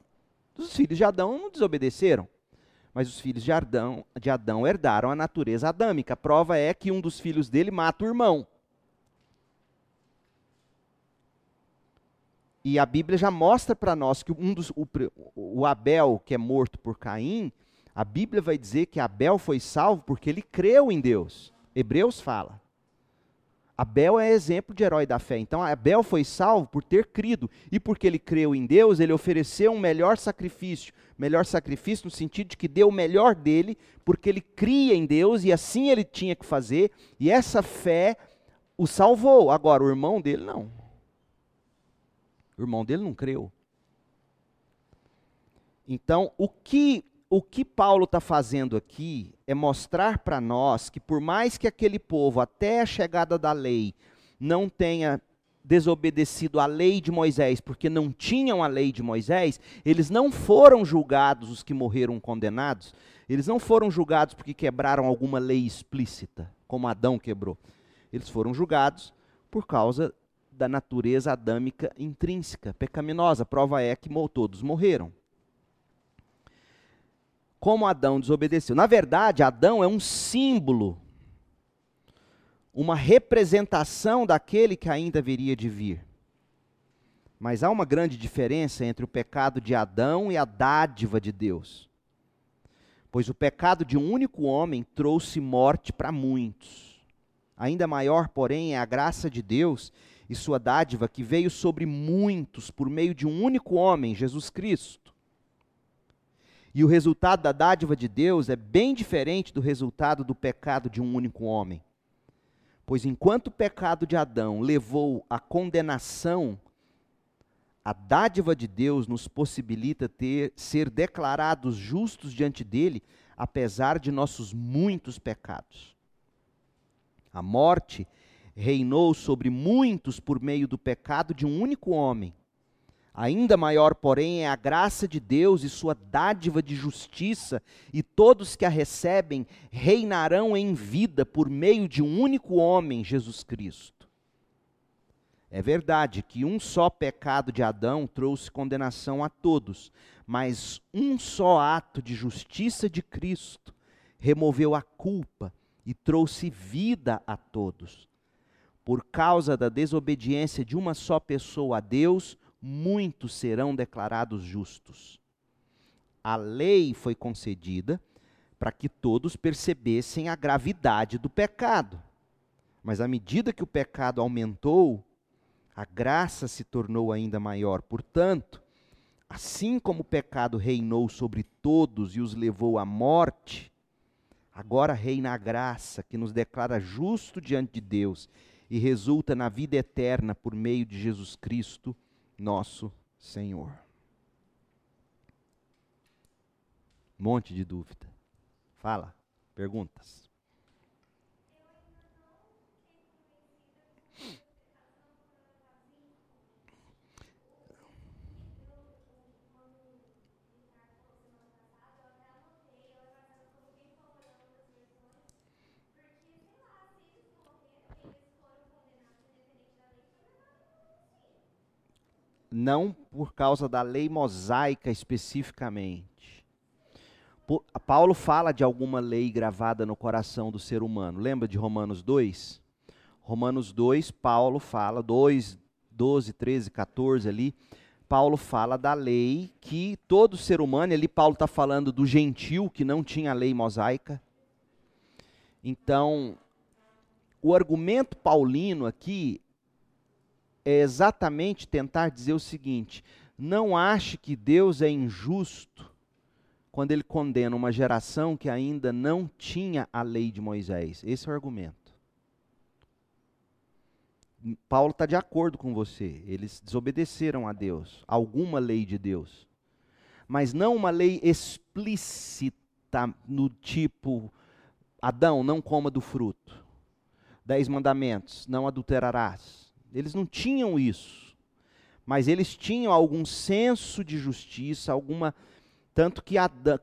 Speaker 1: Os filhos de Adão não desobedeceram mas os filhos de Adão, de Adão herdaram a natureza adâmica. A prova é que um dos filhos dele mata o irmão. E a Bíblia já mostra para nós que um dos, o, o Abel, que é morto por Caim, a Bíblia vai dizer que Abel foi salvo porque ele creu em Deus. Hebreus fala. Abel é exemplo de herói da fé. Então, Abel foi salvo por ter crido. E porque ele creu em Deus, ele ofereceu um melhor sacrifício. Melhor sacrifício no sentido de que deu o melhor dele, porque ele cria em Deus e assim ele tinha que fazer. E essa fé o salvou. Agora, o irmão dele não. O irmão dele não creu. Então, o que o que Paulo está fazendo aqui é mostrar para nós que, por mais que aquele povo, até a chegada da lei, não tenha desobedecido a lei de Moisés, porque não tinham a lei de Moisés, eles não foram julgados, os que morreram condenados, eles não foram julgados porque quebraram alguma lei explícita, como Adão quebrou. Eles foram julgados por causa da natureza adâmica intrínseca, pecaminosa. Prova é que todos morreram como Adão desobedeceu. Na verdade, Adão é um símbolo, uma representação daquele que ainda viria de vir. Mas há uma grande diferença entre o pecado de Adão e a dádiva de Deus. Pois o pecado de um único homem trouxe morte para muitos. Ainda maior, porém, é a graça de Deus e sua dádiva que veio sobre muitos por meio de um único homem, Jesus Cristo. E o resultado da dádiva de Deus é bem diferente do resultado do pecado de um único homem. Pois enquanto o pecado de Adão levou à condenação, a dádiva de Deus nos possibilita ter ser declarados justos diante dele, apesar de nossos muitos pecados. A morte reinou sobre muitos por meio do pecado de um único homem, Ainda maior, porém, é a graça de Deus e sua dádiva de justiça, e todos que a recebem reinarão em vida por meio de um único homem, Jesus Cristo. É verdade que um só pecado de Adão trouxe condenação a todos, mas um só ato de justiça de Cristo removeu a culpa e trouxe vida a todos. Por causa da desobediência de uma só pessoa a Deus, muitos serão declarados justos. A lei foi concedida para que todos percebessem a gravidade do pecado. Mas à medida que o pecado aumentou, a graça se tornou ainda maior. Portanto, assim como o pecado reinou sobre todos e os levou à morte, agora reina a graça que nos declara justo diante de Deus e resulta na vida eterna por meio de Jesus Cristo, nosso Senhor. monte de dúvida. Fala, perguntas. Não por causa da lei mosaica especificamente Paulo fala de alguma lei gravada no coração do ser humano. Lembra de Romanos 2? Romanos 2, Paulo fala, 2, 12, 13, 14 ali. Paulo fala da lei que todo ser humano, ali Paulo está falando do gentil que não tinha lei mosaica. Então, o argumento paulino aqui é exatamente tentar dizer o seguinte: não ache que Deus é injusto quando ele condena uma geração que ainda não tinha a lei de Moisés. Esse é o argumento. Paulo está de acordo com você. Eles desobedeceram a Deus, alguma lei de Deus. Mas não uma lei explícita no tipo: Adão, não coma do fruto. Dez mandamentos, não adulterarás. Eles não tinham isso. Mas eles tinham algum senso de justiça, alguma tanto que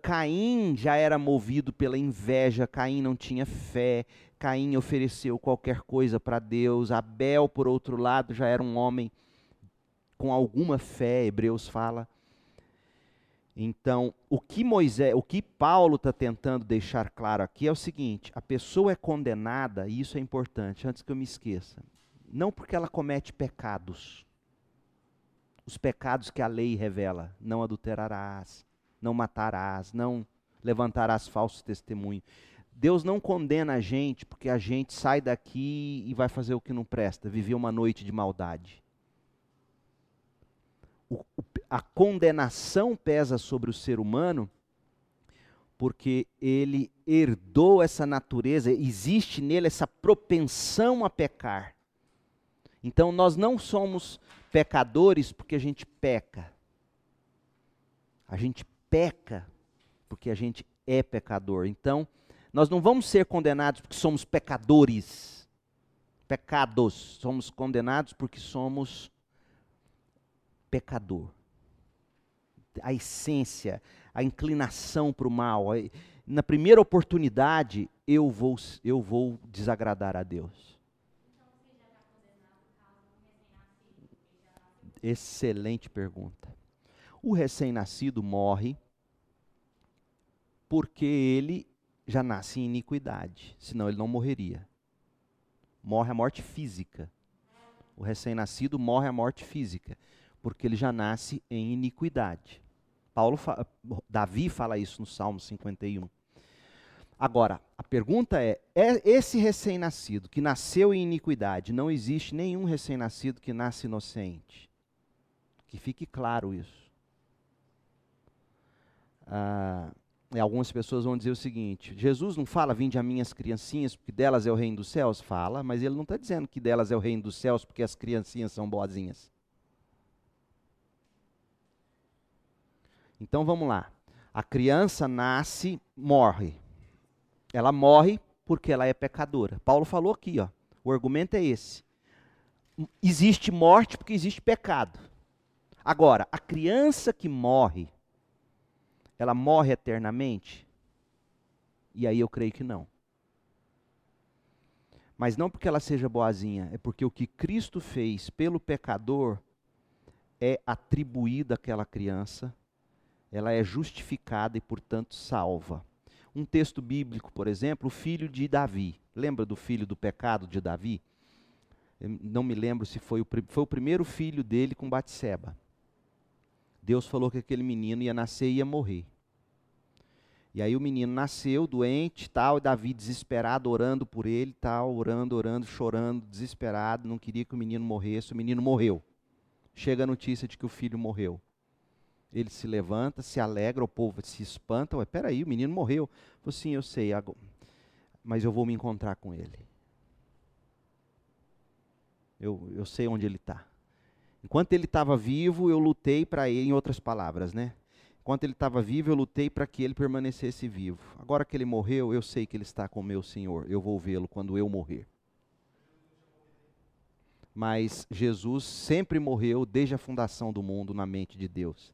Speaker 1: Caim já era movido pela inveja, Caim não tinha fé, Caim ofereceu qualquer coisa para Deus, Abel, por outro lado, já era um homem com alguma fé, Hebreus fala. Então, o que Moisés, o que Paulo está tentando deixar claro aqui é o seguinte: a pessoa é condenada, e isso é importante, antes que eu me esqueça, não porque ela comete pecados, os pecados que a lei revela, não adulterarás, não matarás, não levantarás falsos testemunhos. Deus não condena a gente porque a gente sai daqui e vai fazer o que não presta, viver uma noite de maldade. O, a condenação pesa sobre o ser humano porque ele herdou essa natureza, existe nele essa propensão a pecar. Então nós não somos pecadores porque a gente peca. A gente peca porque a gente é pecador. Então, nós não vamos ser condenados porque somos pecadores, pecados. Somos condenados porque somos pecador. A essência, a inclinação para o mal. Na primeira oportunidade, eu vou, eu vou desagradar a Deus. Excelente pergunta. O recém-nascido morre porque ele já nasce em iniquidade, senão ele não morreria. Morre a morte física. O recém-nascido morre a morte física, porque ele já nasce em iniquidade. Paulo fa Davi fala isso no Salmo 51. Agora, a pergunta é: é esse recém-nascido que nasceu em iniquidade, não existe nenhum recém-nascido que nasce inocente? Que fique claro isso. Ah, algumas pessoas vão dizer o seguinte: Jesus não fala, vinde a minhas criancinhas, porque delas é o reino dos céus? Fala, mas ele não está dizendo que delas é o reino dos céus, porque as criancinhas são boazinhas. Então vamos lá. A criança nasce, morre. Ela morre porque ela é pecadora. Paulo falou aqui, ó. O argumento é esse. Existe morte porque existe pecado. Agora, a criança que morre, ela morre eternamente? E aí eu creio que não. Mas não porque ela seja boazinha, é porque o que Cristo fez pelo pecador é atribuído àquela criança, ela é justificada e, portanto, salva. Um texto bíblico, por exemplo, o filho de Davi. Lembra do filho do pecado de Davi? Eu não me lembro se foi o, foi o primeiro filho dele com Batseba. Deus falou que aquele menino ia nascer e ia morrer. E aí o menino nasceu doente, tal, e Davi desesperado orando por ele, tal, orando, orando, chorando, desesperado, não queria que o menino morresse, o menino morreu. Chega a notícia de que o filho morreu. Ele se levanta, se alegra, o povo se espanta, ué, peraí, o menino morreu. Falei, sim, eu sei, mas eu vou me encontrar com ele. Eu, eu sei onde ele está. Enquanto ele estava vivo, eu lutei para ele, em outras palavras, né? Enquanto ele estava vivo, eu lutei para que ele permanecesse vivo. Agora que ele morreu, eu sei que ele está com o meu Senhor. Eu vou vê-lo quando eu morrer. Mas Jesus sempre morreu desde a fundação do mundo na mente de Deus.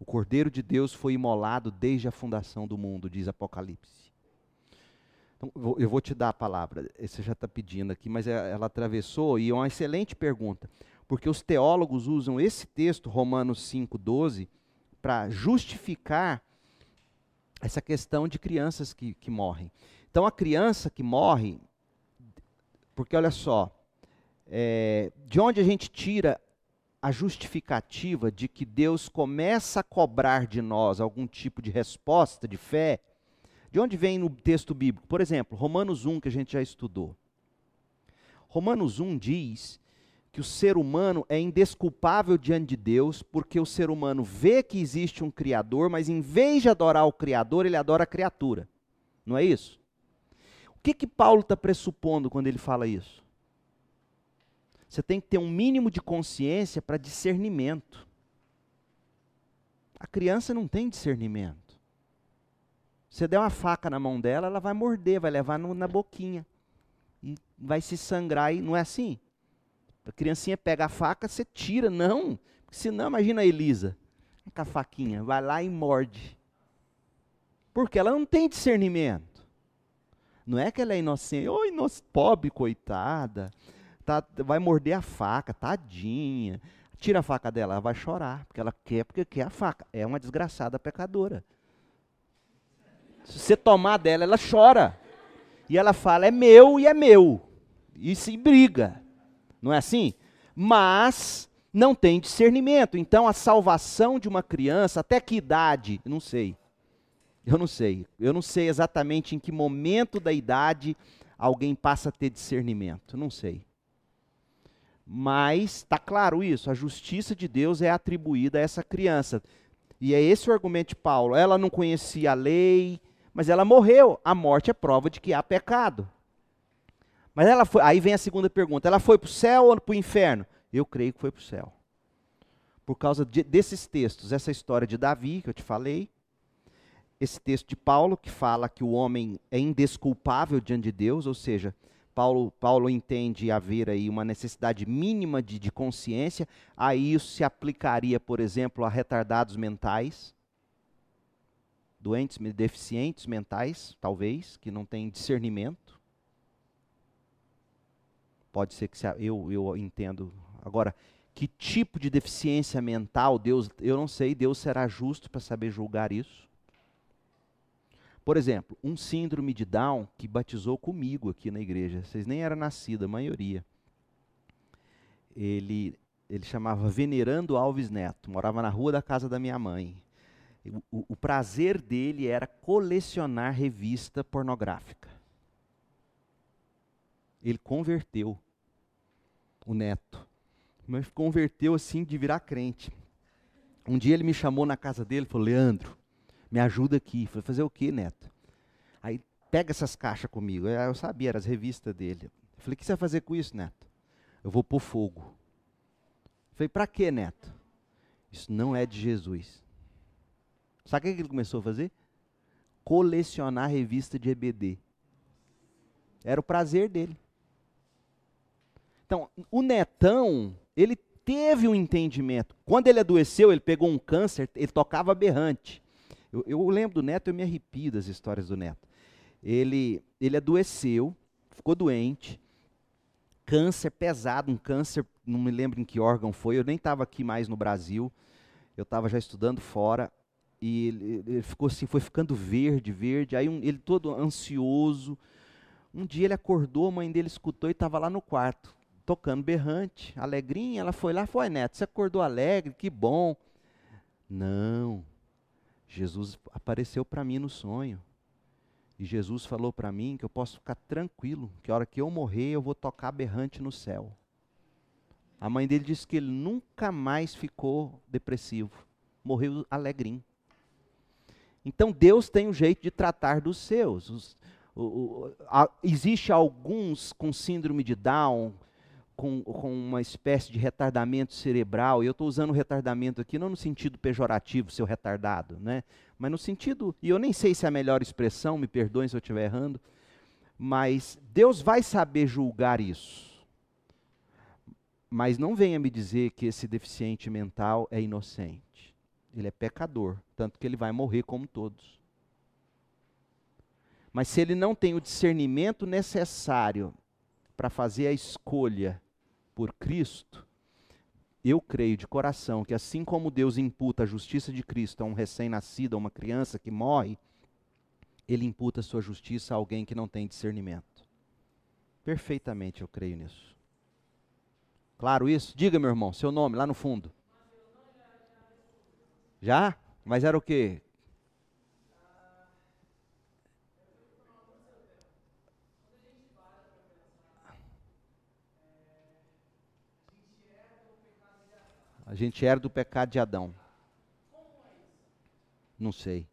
Speaker 1: O Cordeiro de Deus foi imolado desde a fundação do mundo, diz Apocalipse. Então, eu vou te dar a palavra. Você já está pedindo aqui, mas é, ela atravessou e é uma excelente pergunta, porque os teólogos usam esse texto, Romanos 5,12, para justificar essa questão de crianças que, que morrem. Então, a criança que morre, porque olha só, é, de onde a gente tira a justificativa de que Deus começa a cobrar de nós algum tipo de resposta de fé, de onde vem no texto bíblico? Por exemplo, Romanos 1, que a gente já estudou. Romanos 1 diz que o ser humano é indesculpável diante de Deus, porque o ser humano vê que existe um Criador, mas em vez de adorar o Criador, ele adora a criatura. Não é isso? O que, que Paulo está pressupondo quando ele fala isso? Você tem que ter um mínimo de consciência para discernimento. A criança não tem discernimento. Você der uma faca na mão dela, ela vai morder, vai levar no, na boquinha. E vai se sangrar, e não é assim? A criancinha pega a faca, você tira, não. Porque senão, imagina a Elisa, com a faquinha, vai lá e morde. Porque ela não tem discernimento. Não é que ela é inocente, oi, nossa, pobre, coitada, tá, vai morder a faca, tadinha. Tira a faca dela, ela vai chorar, porque ela quer, porque quer a faca. É uma desgraçada pecadora. Se você tomar dela, ela chora. E ela fala, é meu e é meu. E se briga não é assim? Mas não tem discernimento. Então a salvação de uma criança, até que idade? Não sei. Eu não sei. Eu não sei exatamente em que momento da idade alguém passa a ter discernimento. Não sei. Mas está claro isso, a justiça de Deus é atribuída a essa criança. E é esse o argumento de Paulo. Ela não conhecia a lei, mas ela morreu. A morte é prova de que há pecado. Mas ela foi, aí vem a segunda pergunta: ela foi para o céu ou para o inferno? Eu creio que foi para o céu. Por causa de, desses textos, essa história de Davi, que eu te falei, esse texto de Paulo, que fala que o homem é indesculpável diante de Deus, ou seja, Paulo, Paulo entende haver aí uma necessidade mínima de, de consciência, aí isso se aplicaria, por exemplo, a retardados mentais, doentes, deficientes mentais, talvez, que não têm discernimento. Pode ser que eu, eu entendo. Agora, que tipo de deficiência mental Deus, eu não sei, Deus será justo para saber julgar isso. Por exemplo, um síndrome de Down que batizou comigo aqui na igreja. Vocês nem eram nascidos, a maioria. Ele, ele chamava Venerando Alves Neto, morava na rua da casa da minha mãe. O, o prazer dele era colecionar revista pornográfica. Ele converteu o neto. Mas converteu assim de virar crente. Um dia ele me chamou na casa dele e falou: Leandro, me ajuda aqui. Falei: fazer o quê, neto? Aí pega essas caixas comigo. Eu sabia, eram as revistas dele. Falei: o que você vai fazer com isso, neto? Eu vou pôr fogo. Falei: para quê, neto? Isso não é de Jesus. Sabe o que ele começou a fazer? Colecionar revista de EBD. Era o prazer dele. Então, o netão, ele teve um entendimento. Quando ele adoeceu, ele pegou um câncer, ele tocava berrante. Eu, eu lembro do neto, eu me arrepio das histórias do neto. Ele, ele adoeceu, ficou doente, câncer pesado, um câncer, não me lembro em que órgão foi, eu nem estava aqui mais no Brasil, eu estava já estudando fora, e ele, ele, ficou assim, foi ficando verde, verde, aí um, ele todo ansioso. Um dia ele acordou, a mãe dele escutou e estava lá no quarto tocando berrante, alegrinha. Ela foi lá, foi, Neto, você acordou alegre, que bom. Não, Jesus apareceu para mim no sonho. E Jesus falou para mim que eu posso ficar tranquilo, que a hora que eu morrer eu vou tocar berrante no céu. A mãe dele disse que ele nunca mais ficou depressivo, morreu alegrinho. Então Deus tem um jeito de tratar dos seus. Os, o, o, a, existe alguns com síndrome de Down, com, com uma espécie de retardamento cerebral, e eu estou usando retardamento aqui não no sentido pejorativo, seu retardado, né? mas no sentido, e eu nem sei se é a melhor expressão, me perdoem se eu estiver errando, mas Deus vai saber julgar isso. Mas não venha me dizer que esse deficiente mental é inocente. Ele é pecador, tanto que ele vai morrer como todos. Mas se ele não tem o discernimento necessário para fazer a escolha por Cristo, eu creio de coração que assim como Deus imputa a justiça de Cristo a um recém-nascido, a uma criança que morre, ele imputa sua justiça a alguém que não tem discernimento. Perfeitamente eu creio nisso. Claro isso? Diga, meu irmão, seu nome lá no fundo. Já? Mas era o quê? A gente era do pecado de Adão. Não sei.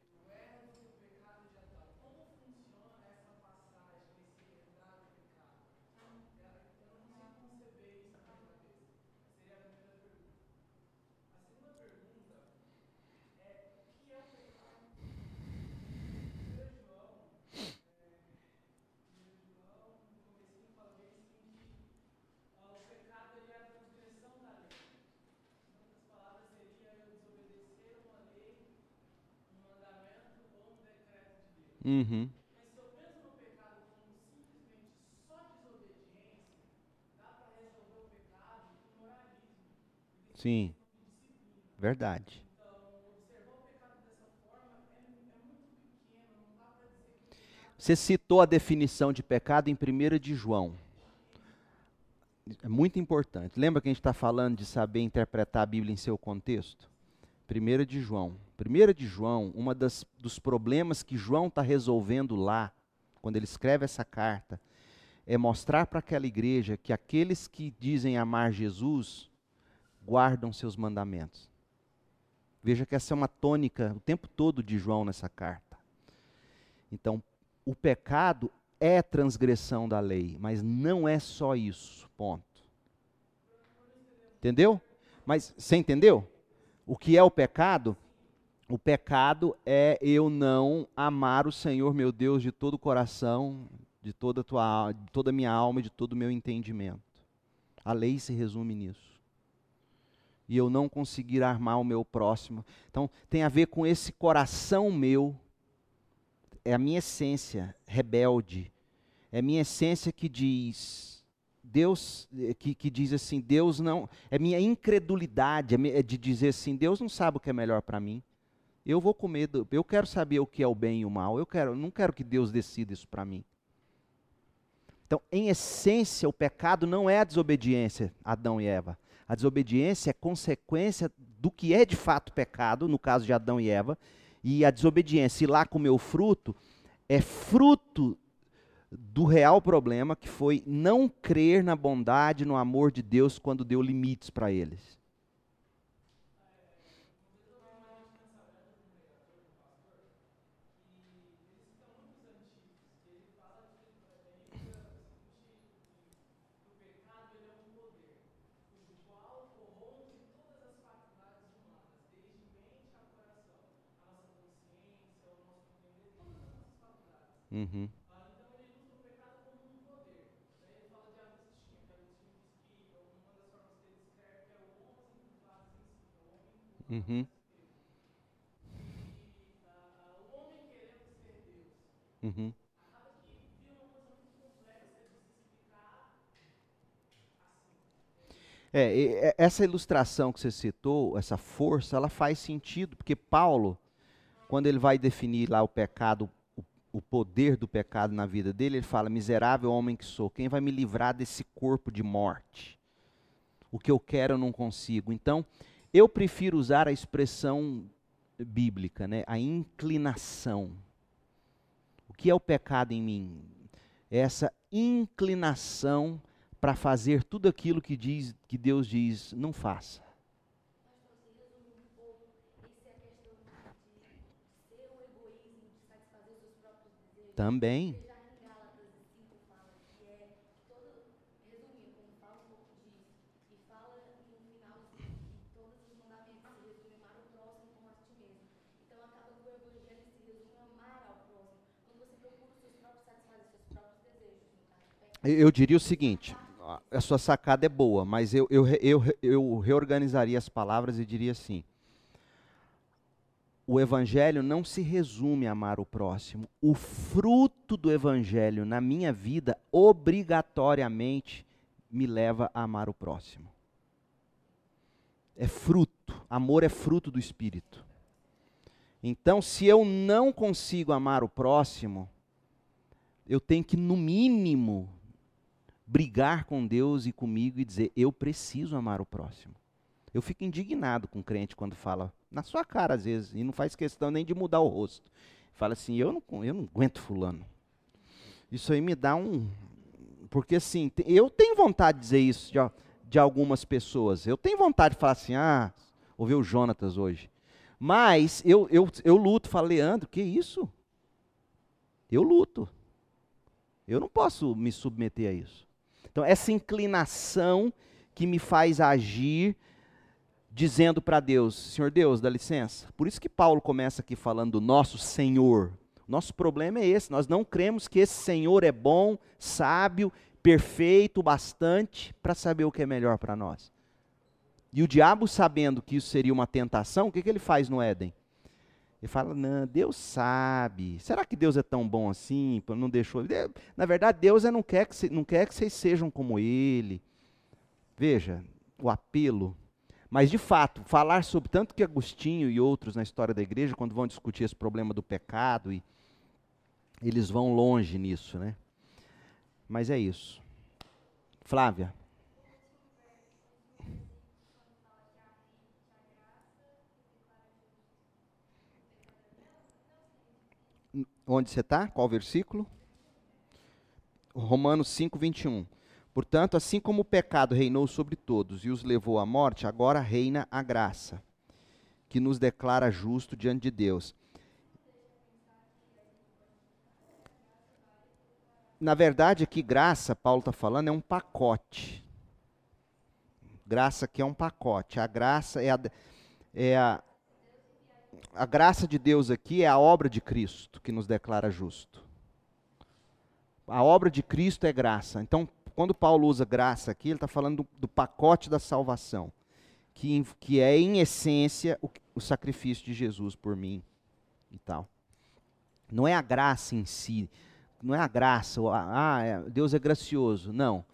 Speaker 1: Uhum. Sim. Verdade. Você citou a definição de pecado em 1 de João. É muito importante. Lembra que a gente está falando de saber interpretar a Bíblia em seu contexto? 1 de João. 1 de João, uma das dos problemas que João está resolvendo lá, quando ele escreve essa carta, é mostrar para aquela igreja que aqueles que dizem amar Jesus guardam seus mandamentos. Veja que essa é uma tônica o tempo todo de João nessa carta. Então, o pecado é transgressão da lei, mas não é só isso, ponto. Entendeu? Mas você entendeu? O que é o pecado? O pecado é eu não amar o Senhor meu Deus de todo o coração, de toda a tua, de toda a minha alma e de todo o meu entendimento. A lei se resume nisso. E eu não conseguir armar o meu próximo. Então, tem a ver com esse coração meu, é a minha essência rebelde, é a minha essência que diz: Deus, que, que diz assim, Deus não, é minha incredulidade, é, é de dizer assim, Deus não sabe o que é melhor para mim. Eu vou comer, eu quero saber o que é o bem e o mal. Eu quero, não quero que Deus decida isso para mim. Então, em essência, o pecado não é a desobediência, Adão e Eva. A desobediência é consequência do que é de fato pecado, no caso de Adão e Eva, e a desobediência, ir lá comer o fruto, é fruto do real problema, que foi não crer na bondade, no amor de Deus quando deu limites para eles. Uhum. Uhum. Uhum. É, essa ilustração que você citou, essa força, ela faz sentido, porque Paulo, quando ele vai definir lá o pecado, o, poder do pecado na vida dele, ele fala: Miserável homem que sou, quem vai me livrar desse corpo de morte? O que eu quero eu não consigo. Então, eu prefiro usar a expressão bíblica, né? A inclinação. O que é o pecado em mim? É essa inclinação para fazer tudo aquilo que diz que Deus diz, não faça. Também. Eu diria o seguinte: a sua sacada é boa, mas eu, eu, eu, eu reorganizaria as palavras e diria assim: o evangelho não se resume a amar o próximo. O fruto do evangelho na minha vida obrigatoriamente me leva a amar o próximo. É fruto, amor é fruto do espírito. Então, se eu não consigo amar o próximo, eu tenho que no mínimo brigar com Deus e comigo e dizer: eu preciso amar o próximo. Eu fico indignado com o crente quando fala na sua cara às vezes e não faz questão nem de mudar o rosto. Fala assim: eu não, eu não aguento fulano. Isso aí me dá um. Porque assim, eu tenho vontade de dizer isso de, de algumas pessoas. Eu tenho vontade de falar assim: ah, ouviu o Jonatas hoje. Mas eu, eu, eu luto, falo, Leandro, que isso? Eu luto. Eu não posso me submeter a isso. Então, essa inclinação que me faz agir dizendo para Deus: Senhor Deus, dá licença. Por isso que Paulo começa aqui falando do nosso Senhor. Nosso problema é esse, nós não cremos que esse Senhor é bom, sábio, perfeito bastante para saber o que é melhor para nós. E o diabo, sabendo que isso seria uma tentação, o que, que ele faz no Éden? Ele fala, não, Deus sabe. Será que Deus é tão bom assim? Não deixou. Na verdade, Deus é, não, quer que, não quer que vocês sejam como Ele. Veja, o apelo. Mas, de fato, falar sobre tanto que Agostinho e outros na história da igreja, quando vão discutir esse problema do pecado, e eles vão longe nisso, né? Mas é isso. Flávia. Onde você está? Qual versículo? Romanos 5, 21. Portanto, assim como o pecado reinou sobre todos e os levou à morte, agora reina a graça, que nos declara justo diante de Deus. Na verdade, aqui graça, Paulo está falando, é um pacote. Graça que é um pacote. A graça é a, é a, a graça de Deus aqui é a obra de Cristo que nos declara justo. A obra de Cristo é graça. Então, quando Paulo usa graça aqui, ele está falando do, do, pacote da salvação, que, que é, em essência, o, o sacrifício de Jesus por mim e tal. Não é a graça em si, não é a graça, ah, é, Deus é gracioso. Não.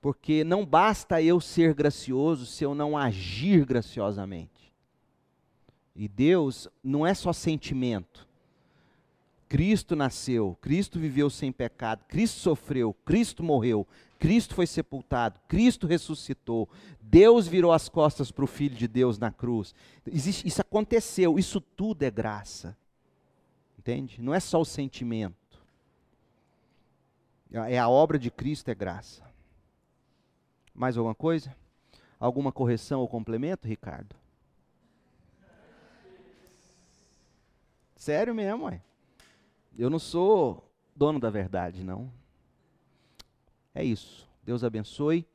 Speaker 1: Porque não basta eu ser gracioso se eu não agir graciosamente. E Deus não é só sentimento. Cristo nasceu, Cristo viveu sem pecado, Cristo sofreu, Cristo morreu, Cristo foi sepultado, Cristo ressuscitou, Deus virou as costas para o Filho de Deus na cruz. Existe, isso aconteceu, isso tudo é graça. Entende? Não é só o sentimento. É a obra de Cristo, é graça. Mais alguma coisa? Alguma correção ou complemento, Ricardo? Sério mesmo, ué. Eu não sou dono da verdade, não. É isso. Deus abençoe.